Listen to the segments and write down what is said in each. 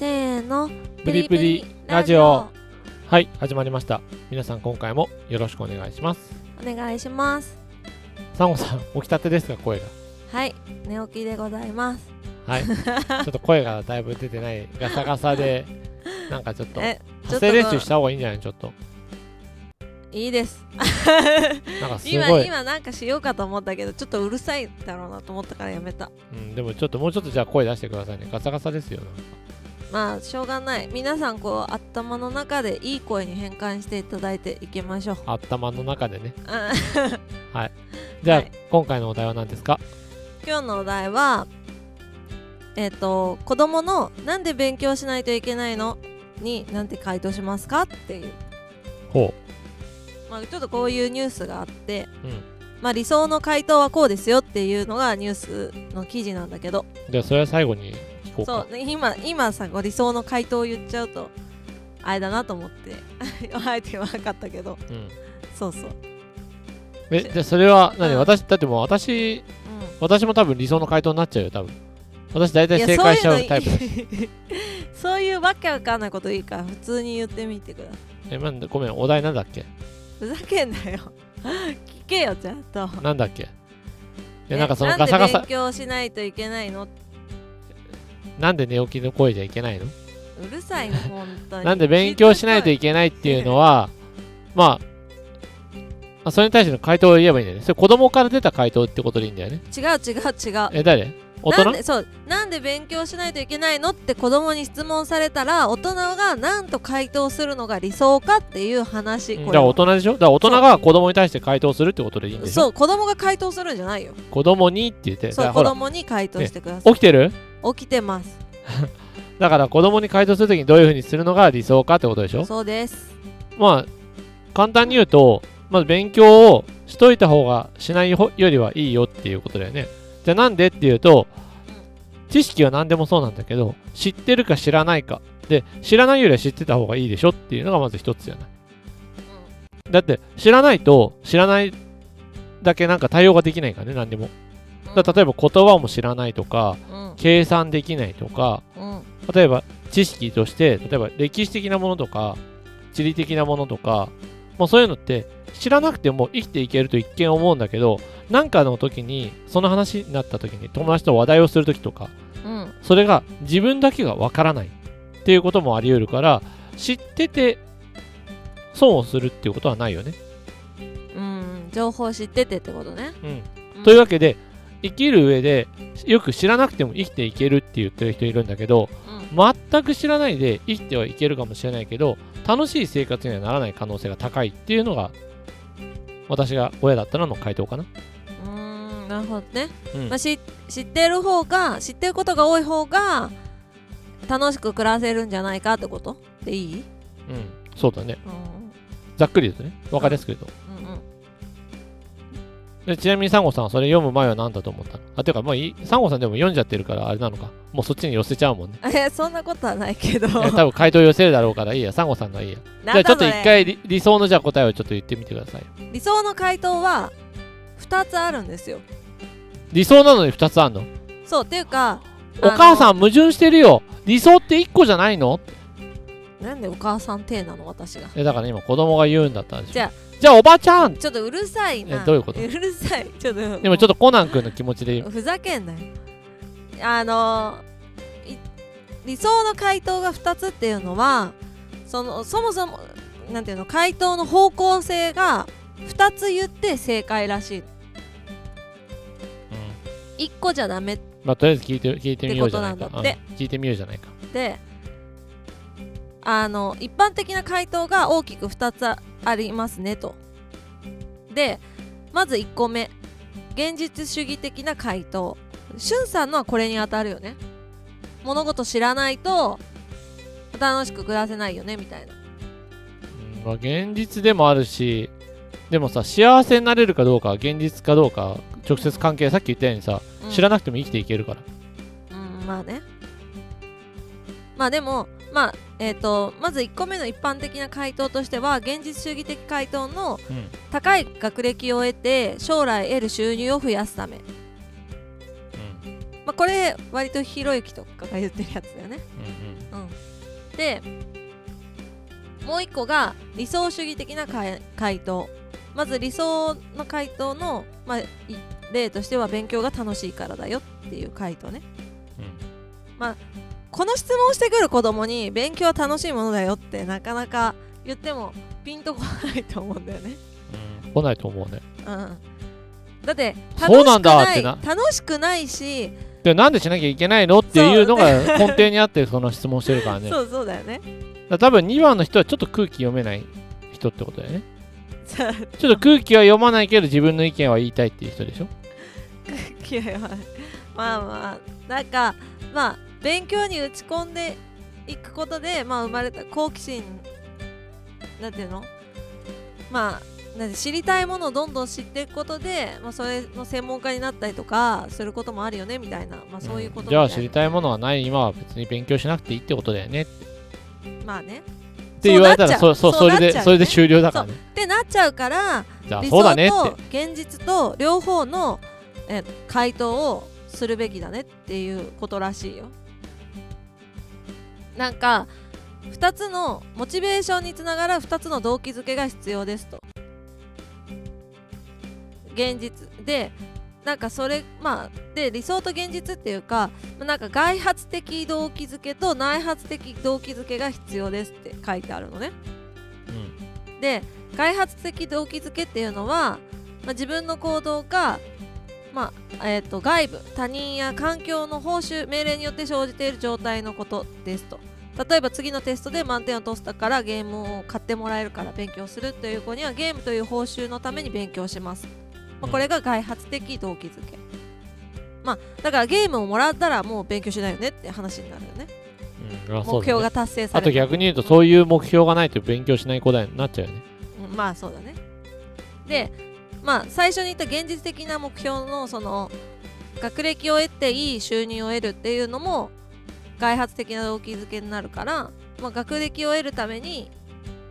せーの。プリプリラジオ。はい始まりました。皆さん今回もよろしくお願いします。お願いします。サンゴさん起きたてですか声が。はい寝起きでございます。はい。ちょっと声がだいぶ出てないガサガサで なんかちょっとえ発声練習した方がいいんじゃない？ちょっと。いいです。なんかす今今なんかしようかと思ったけどちょっとうるさいだろうなと思ったからやめた。うん、でもちょっともうちょっとじゃあ声出してくださいね。ガサガサですよまあしょうがない。皆さんこう頭の中でいい声に変換していただいていきましょう。頭の中でね。うん。じゃあ、はい。今回のお題は何ですか？今日のお題はえっ、と子供の「なんで勉強しないといけないの?」になんて回答しますかっていう、ほまあ、ちょっとこういうニュースがあって、ううん。まあ、理想の回答はこうですよっていうのがニュースの記事なんだけど。じゃあそれは最後に聞こうか。そうね今今さこう理想の回答を言っちゃうとあれだなと思って あえて言わなかったけど。うん。そうそう、えじゃあそれは何、うん。私だってもう私う私も多分理想の回答になっちゃうよ多分。私大ん、体正解しちゃうタイプだしプ そういうわけわかんないこといいから普通に言ってみてください。えなんだごめんお題なんだっけ？ふざけんなよ。聞けよちゃんとなんだっけ？えなんかそのガサガサ勉強しないといけないの？なんで寝起きの声じゃいけないの？うるさいの本当に。なんで勉強しないといけないっていうのはまああそれに対しての回答を言えばいいんだよね。それ子供から出た回答ってことでいいんだよね。違う違う違う。え誰？大人？なんでそうなんで勉強しないといけないのって子供に質問されたら大人が何と回答するのが理想かっていう話。これじゃあ大人でしょ？だから大人が子供に対して回答するってことでいいんでしょそう子供が回答するんじゃないよ子供にって言ってそう子供に回答してください起きてる起きてます。だから子供に回答するときにどういうふうにするのが理想かってことでしょ？そうです。まあ簡単に言うとまず勉強をしといた方がしないよりはいいよっていうことだよね。じゃあなんでっていうと知識は何でもそうなんだけど知ってるか知らないか。で知らないよりは知ってた方がいいでしょっていうのがまず一つじゃない？だって知らないと知らないだけなんか対応ができないからね何でもだ例えば言葉も知らないとかうん。計算できないとかうん。例えば知識として例えば歴史的なものとか地理的なものとかもうそういうのって知らなくても生きていけると一見思うんだけど何かの時にその話になった時に友達と話題をする時とかうん。それが自分だけがわからないっていうこともあり得るから知ってて損をするっていうことはないよね。うん。情報知っててってことね。うん、うん。というわけで生きる上でよく知らなくても生きていけるって言ってる人いるんだけどうん全く知らないで生きてはいけるかもしれないけど楽しい生活にはならない可能性が高いっていうのが私が親だったらの回答かな。うーんなるほどね、うんまあ、し知ってる方が知ってることが多い方が楽しく暮らせるんじゃないかってこと？でいい、うん、そうだね。うんざっくり言うとね。わかりやすく言うと。でちなみにサンゴさんはそれ読む前は何だと思った？のあ、ていうかもういい、サンゴさんでも読んじゃってるからあれなのか？もうそっちに寄せちゃうもんね。えそんなことはないけど 多分回答寄せるだろうからいいや。サンゴさんがいいや。じゃあちょっと一回理理想のじゃあ答えをちょっと言ってみてください。理想の回答は2つあるんですよ理想なのに2つあんの？そうっていうかお母さんん矛盾してるよ理想って1個じゃないの？なんでお母さん体なの私が？えだから今子供が言うんだったんでしょじゃあじゃあおばちゃん。ちょっとうるさいな。えどういうこと？うるさい。ちょっと。でもちょっとコナン君の気持ちでふざけんなよ。あのい理想の回答が2つっていうのはそのそもそもなんていうの？回答の方向性が2つ言って正解らしい。うん。1個じゃダメ。まあとりあえず聞いて聞いてみようじゃないか。聞いてみようじゃないか。であの一般的な回答が大きく2つありますねと。でまず1個目。現実主義的な回答。しゅんさんのはこれに当たるよね。物事知らないと楽しく暮らせないよねみたいな。うんまあ現実でもあるしでもさ幸せになれるかどうかは現実かどうか直接関係さっき言ったようにさうん。知らなくても生きていけるから。うんまあね。まあでもまあえっ、とまず1個目の一般的な回答としては現実主義的回答のうん。高い学歴を得て将来得る収入を増やすため、うん。ままあ、これ割とひろゆきとかが言ってるやつだよね。うん、でもう一個が理想主義的な回回答。まず理想の回答の、まあ、い例としては勉強が楽しいからだよっていう回答ね。うんうん。まあこの質問してくる子供に勉強は楽しいものだよってなかなか言ってもピンとこないと思うんだよね。うん。来ないと思うね。うん、だって楽しくないな楽しくないし、でなんでしなきゃいけないのっていうのが 根底にあってその質問してるからね。そうそうだよね。ら多分2番の人はちょっと空気読めない人ってことだよね。さちょっと空気は読まないけど自分の意見は言いたいっていう人でしょ。いやい。やまあまあなんかまあ勉強に打ち込んでいくことでまあ生まれた好奇心なんていうの？まあなんて知りたいものをどんどん知っていくことで、まあ、それの専門家になったりとかすることもあるよねみたいな、まあ、そういうことじゃあ知りたいものはない。今は別に勉強しなくていいってことだよね。ってまあね。言われたらそそそうそれなっちゃうそうなっちゃうね。でそれで終了だからね。ってなっちゃうから理じゃあそうだ想ね現実と両方のえ回答をするべきだねっていうことらしいよなんか2つのモチベーションにつながる2つの動機づけが必要ですと。現実。でなんかそれまあで理想と現実っていうかまあなんか外発的動機づけと内発的動機づけが必要ですって書いてあるのね。うん。で開発的動機づけっていうのは、まあ、自分の行動が、まあえー、と外部他人や環境の報酬命令によって生じている状態のことですと。例えば次のテストで満点を取ったからゲームを買ってもらえるから勉強するという子にはゲームという報酬のために勉強します、まあ、これが外発的動機づけ。まあだからゲームをもらったらもう勉強しないよねって話になるよね。うん目標が達成さあれる。と逆に言うとそういう目標がないと勉強しない子だになっちゃうよね。うんまあそうだね。でまあ最初に言った現実的な目標のその学歴を得ていい収入を得るっていうのも外発的な動機づけになるから、まあ、学歴を得るために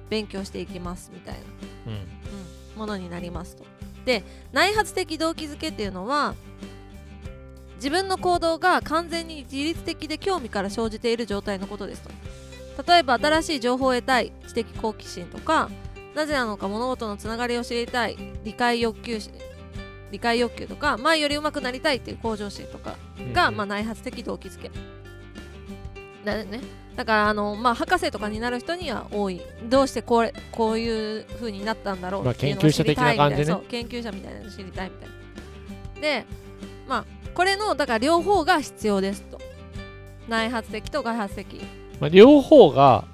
勉強していきますみたいな、うん。うん、ものになりますと。で内発的動機づけっていうのは自分の行動が完全に自律的で興味から生じている状態のことですと。例えば新しい情報を得たい知的好奇心とかなぜなのか物事のつながりを知りたい。理解欲求し理解欲求とか前より上手くなりたいっていう向上心とかが、うんまあ、内発的動機づけ。だよね。だからあの、まあ、博士とかになる人には多い。どうしてこれこういう風になったんだろうまあっていうのを知りたいみたいな、研究者的な感じね。そう研究者みたいなの知りたいみたいな。でまあこれのだから両方が必要ですと。内発的と外発的。まあ、両方が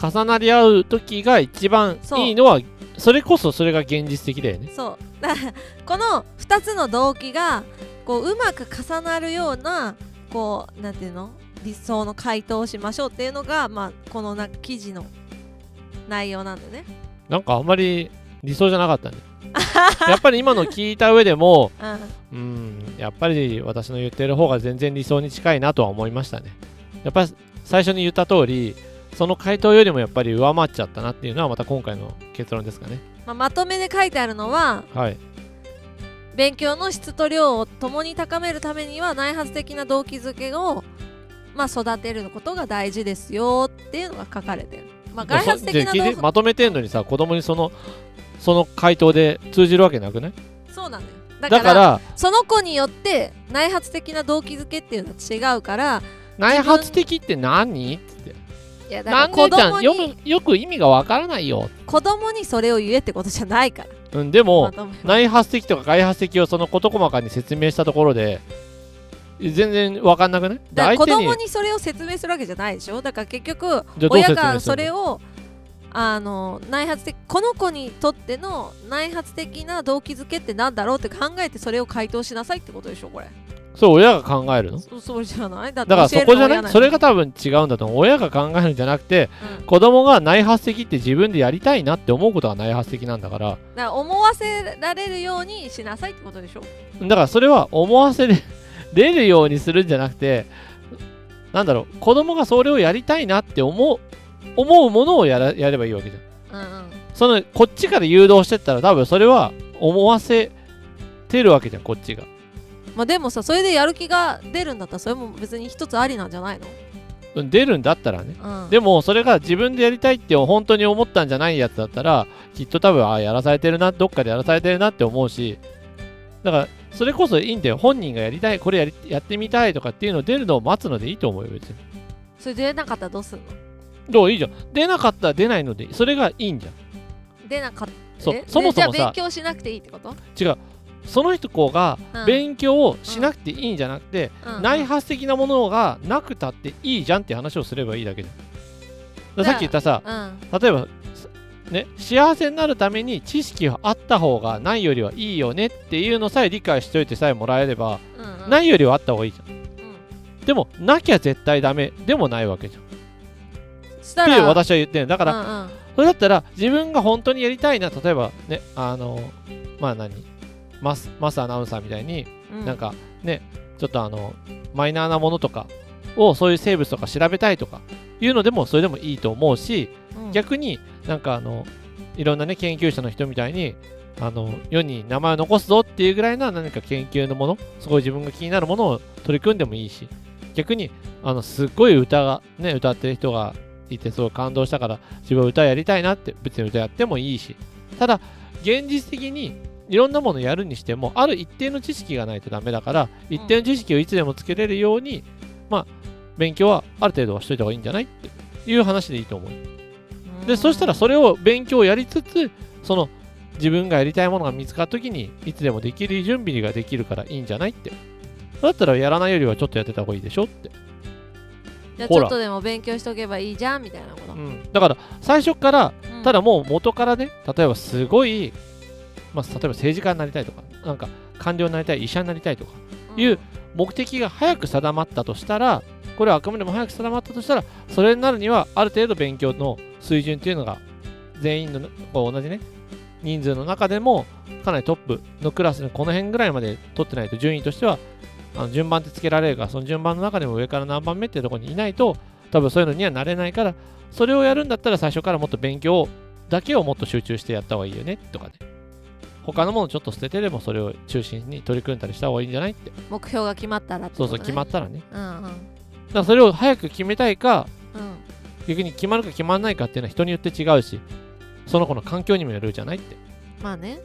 重なり合う時が一番いいのはそれこそそれが現実的だよね。そう。だからこの2つの動機がこううまく重なるようなこうなんていうの？理想の回答をしましょうっていうのが、まあ、このな記事の内容なんでね。なんかあんまり理想じゃなかったね。やっぱり今の聞いた上でもうん。うんやっぱり私の言ってる方が全然理想に近いなとは思いましたね。やっぱり最初に言った通りその回答よりもやっぱり上回っちゃったなっていうのはまた今回の結論ですかね。まあ、まとめで書いてあるのははい。勉強の質と量を共に高めるためには内発的な動機づけを、まあ、育てることが大事ですよっていうのが書かれてる。まあ、外発的な動まとめてんのにさ子供にそのその回答で通じるわけなくない？そうなのよ。だからだからその子によって内発的な動機づけっていうのは違うから内発的って何？っていやだなんから子でじゃん。供によく意味がわからないよ、子供にそれを言えってことじゃないから。うん、でも、まとめは。内発的とか外発的をその事細かに説明したところで全然わかんなくない？だから子相手に。供にそれを説明するわけじゃないでしょ？だから結局じゃあどう親が説明するの？それをあの内発的この子にとっての内発的な動機づけってなんだろうって考えてそれを回答しなさいってことでしょこれそう親が考えるの？そそうじゃない？だからそこじゃない？それが多分違うんだと思う。親が考えるんじゃなくてうん。子供が内発的って自分でやりたいなって思うことが内発的なんだから。だから思わせられるようにしなさいってことでしょ？だからそれは思わせれれるようにするんじゃなくてなんだろう？子供がそれをやりたいなって思う思うものをやらやればいいわけじゃん。うんうん。そのこっちから誘導してったら多分それは思わせてるわけじゃんこっちがまあでもさそれでやる気が出るんだったらそれも別に一つありなんじゃないの？うん出るんだったらね。うん。でもそれが自分でやりたいって本当に思ったんじゃないやつだったらきっと多分あやらされてるなどっかでやらされてるなって思うしだからそれこそいいんだよ。本人がやりたいこれやりやってみたいとかっていうの出るのを待つのでいいと思うよ別に。それ出なかったらどうすんの？どう？いいじゃん。出なかったら出ないのでそれがいいんじゃん。出なかったそそもそもさ。じゃあ勉強しなくていいってこと、違うその人子がうん。勉強をしなくていいんじゃなくて、うん。内発的なものがなくたっていいじゃんって話をすればいいだけじゃんさっき言ったさうん。例えばすね幸せになるために知識があった方がないよりはいいよねっていうのさえ理解しておいてさえもらえれば、うんうん。ないよりはあった方がいいじゃん。うん。でもなきゃ絶対ダメでもないわけじゃん。っしたらて私は言ってるだから、うんうん。それだったら自分が本当にやりたいな例えばねあのまあ何？マスマスアナウンサーみたいにうん。なんかね、ちょっとあの、マイナーなものとかを、そういう生物とか調べたいとかいうのでも、それでもいいと思うし、うん。逆になんかあの、いろんなね、研究者の人みたいに、あの、世に名前を残すぞっていうぐらいな何か研究のもの、すごい自分が気になるものを取り組んでもいいし、逆に、あの、すっごい歌が、ね、歌ってる人がいて、すごい感動したから、自分は歌やりたいなって、別に歌やってもいいし、ただ、現実的にいろんなものやるにしても、ある一定の知識がないとダメだから、一定の知識をいつでもつけれるように、まあ、勉強はある程度はしといた方がいいんじゃないっていう話でいいと思う。で、そしたらそれを勉強をやりつつ、その自分がやりたいものが見つかった時に、いつでもできる準備ができるからいいんじゃないって。だったらやらないよりはちょっとやってた方がいいでしょって。じゃあちょっとでも勉強しとけばいいじゃんみたいなこと、うん。だから、最初から、うんただもう元からね、例えばすごい、まあ、例えば政治家になりたいとか、なんか官僚になりたい、医者になりたいとか、いう目的が早く定まったとしたら、これはあくまでも早く定まったとしたら、それになるにはある程度勉強の水準っていうのが全員のこう同じね、人数の中でもかなりトップのクラスのこの辺ぐらいまで取ってないと順位としてはあの順番ってつけられるから、その順番の中でも上から何番目っていうところにいないと、多分そういうのにはなれないから、それをやるんだったら最初からもっと勉強だけをもっと集中してやった方がいいよねとかね。他のものちょっと捨ててでもそれを中心に取り組んだりした方がいいんじゃないって。目標が決まったらってそうそう、ことね決まったらね。うんうんだからそれを早く決めたいか、うん逆に決まるか決まらないかっていうのは人によって違うし、その子の環境にもよるじゃないって。まあね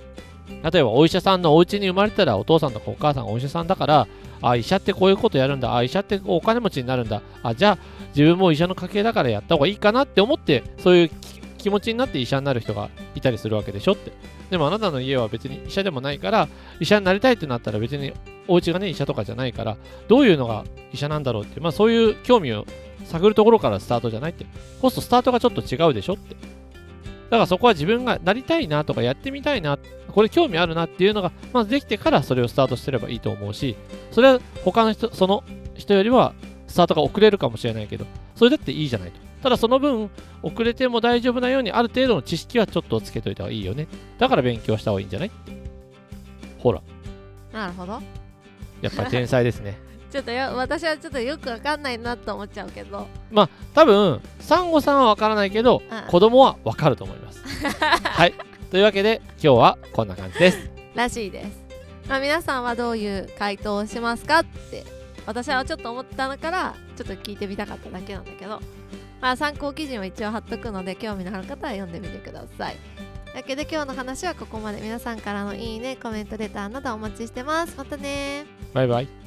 例えばお医者さんのお家に生まれたらお父さんとかお母さんがお医者さんだから、あ、医者ってこういうことやるんだ、あ、医者ってお金持ちになるんだ、あ、じゃあ自分も医者の家系だからやった方がいいかなって思って、そういうき気持ちになって医者になる人がいたりするわけでしょって。でもあなたの家は別に医者でもないから、医者になりたいってなったら別にお家がね、医者とかじゃないから、どういうのが医者なんだろうって、まあそういう興味を探るところからスタートじゃないって。そうするとスタートがちょっと違うでしょって。だからそこは自分がなりたいなとかやってみたいな、これ興味あるなっていうのがまずできてからそれをスタートすればいいと思うし、それは他の人、その人よりはスタートが遅れるかもしれないけど、それだっていいじゃないと。ただその分、遅れても大丈夫なようにある程度の知識はちょっとつけといた方がいいよね。だから勉強した方がいいんじゃない？ほら、なるほどやっぱり天才ですね。ちょっとよ私はちょっとよくわかんないなと思っちゃうけどまあ、多分、サンゴさんはわからないけど、うん子供はわかると思います。はい。というわけで、今日はこんな感じです。らしいです、まあ、皆さんはどういう回答をしますかって私はちょっと思ったのからちょっと聞いてみたかっただけなんだけどまあ参考記事も一応貼っとくので興味のある方は読んでみてください。だけど今日の話はここまで。皆さんからのいいねコメントレターなどお待ちしてます。またねバイバイ。